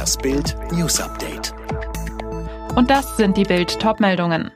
Das Bild News Update. Und das sind die Bild Topmeldungen.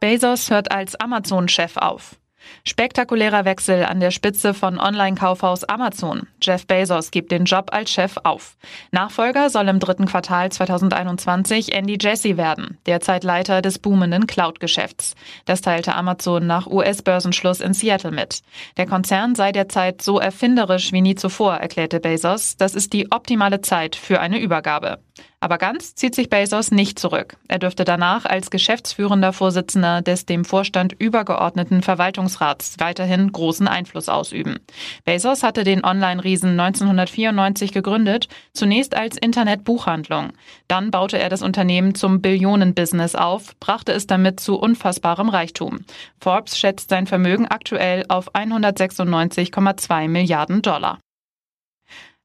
Bezos hört als Amazon-Chef auf. Spektakulärer Wechsel an der Spitze von Online-Kaufhaus Amazon. Jeff Bezos gibt den Job als Chef auf. Nachfolger soll im dritten Quartal 2021 Andy Jassy werden, derzeit Leiter des boomenden Cloud-Geschäfts. Das teilte Amazon nach US-Börsenschluss in Seattle mit. Der Konzern sei derzeit so erfinderisch wie nie zuvor, erklärte Bezos. Das ist die optimale Zeit für eine Übergabe. Aber ganz zieht sich Bezos nicht zurück. Er dürfte danach als geschäftsführender Vorsitzender des dem Vorstand übergeordneten Verwaltungsrats weiterhin großen Einfluss ausüben. Bezos hatte den Online-Riesen 1994 gegründet, zunächst als Internetbuchhandlung. Dann baute er das Unternehmen zum Billionenbusiness auf, brachte es damit zu unfassbarem Reichtum. Forbes schätzt sein Vermögen aktuell auf 196,2 Milliarden Dollar.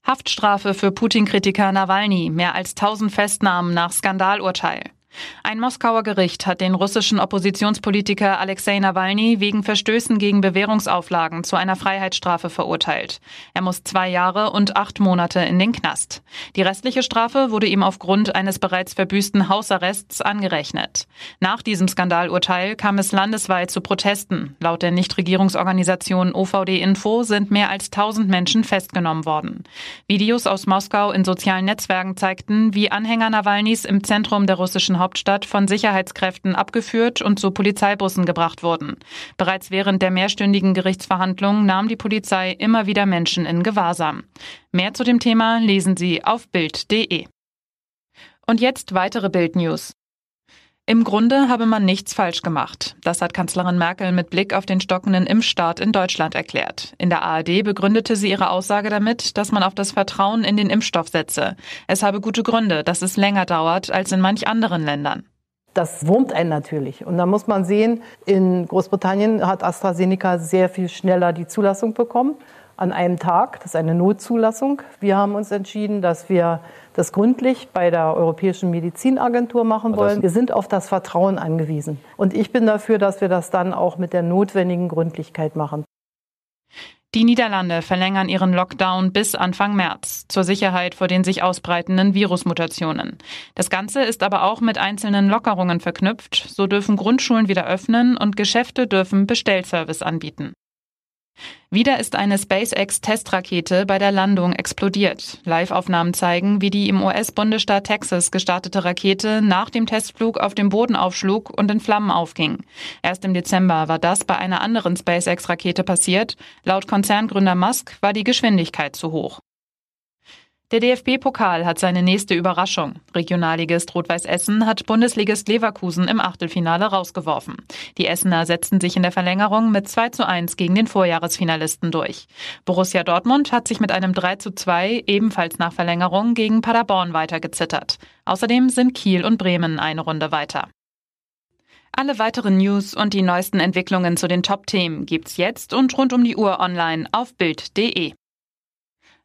Haftstrafe für Putin-Kritiker Nawalny, mehr als 1000 Festnahmen nach Skandalurteil. Ein Moskauer Gericht hat den russischen Oppositionspolitiker Alexei Nawalny wegen Verstößen gegen Bewährungsauflagen zu einer Freiheitsstrafe verurteilt. Er muss zwei Jahre und acht Monate in den Knast. Die restliche Strafe wurde ihm aufgrund eines bereits verbüßten Hausarrests angerechnet. Nach diesem Skandalurteil kam es landesweit zu Protesten. Laut der Nichtregierungsorganisation OVD Info sind mehr als 1000 Menschen festgenommen worden. Videos aus Moskau in sozialen Netzwerken zeigten, wie Anhänger Nawalnys im Zentrum der russischen Hauptstadt von Sicherheitskräften abgeführt und zu Polizeibussen gebracht wurden. Bereits während der mehrstündigen Gerichtsverhandlungen nahm die Polizei immer wieder Menschen in Gewahrsam. Mehr zu dem Thema lesen Sie auf Bild.de. Und jetzt weitere Bild-News. Im Grunde habe man nichts falsch gemacht. Das hat Kanzlerin Merkel mit Blick auf den stockenden Impfstart in Deutschland erklärt. In der ARD begründete sie ihre Aussage damit, dass man auf das Vertrauen in den Impfstoff setze. Es habe gute Gründe, dass es länger dauert als in manch anderen Ländern. Das wurmt einen natürlich. Und da muss man sehen, in Großbritannien hat AstraZeneca sehr viel schneller die Zulassung bekommen an einem Tag. Das ist eine Notzulassung. Wir haben uns entschieden, dass wir das gründlich bei der Europäischen Medizinagentur machen wollen. Wir sind auf das Vertrauen angewiesen. Und ich bin dafür, dass wir das dann auch mit der notwendigen Gründlichkeit machen. Die Niederlande verlängern ihren Lockdown bis Anfang März zur Sicherheit vor den sich ausbreitenden Virusmutationen. Das Ganze ist aber auch mit einzelnen Lockerungen verknüpft. So dürfen Grundschulen wieder öffnen und Geschäfte dürfen Bestellservice anbieten. Wieder ist eine SpaceX-Testrakete bei der Landung explodiert. Live-Aufnahmen zeigen, wie die im US-Bundesstaat Texas gestartete Rakete nach dem Testflug auf dem Boden aufschlug und in Flammen aufging. Erst im Dezember war das bei einer anderen SpaceX-Rakete passiert. Laut Konzerngründer Musk war die Geschwindigkeit zu hoch. Der DFB-Pokal hat seine nächste Überraschung. Regionalligist Rot-Weiß Essen hat Bundesligist Leverkusen im Achtelfinale rausgeworfen. Die Essener setzten sich in der Verlängerung mit 2 zu 1 gegen den Vorjahresfinalisten durch. Borussia Dortmund hat sich mit einem 3 zu 2 ebenfalls nach Verlängerung gegen Paderborn weitergezittert. Außerdem sind Kiel und Bremen eine Runde weiter. Alle weiteren News und die neuesten Entwicklungen zu den Top-Themen gibt's jetzt und rund um die Uhr online auf Bild.de.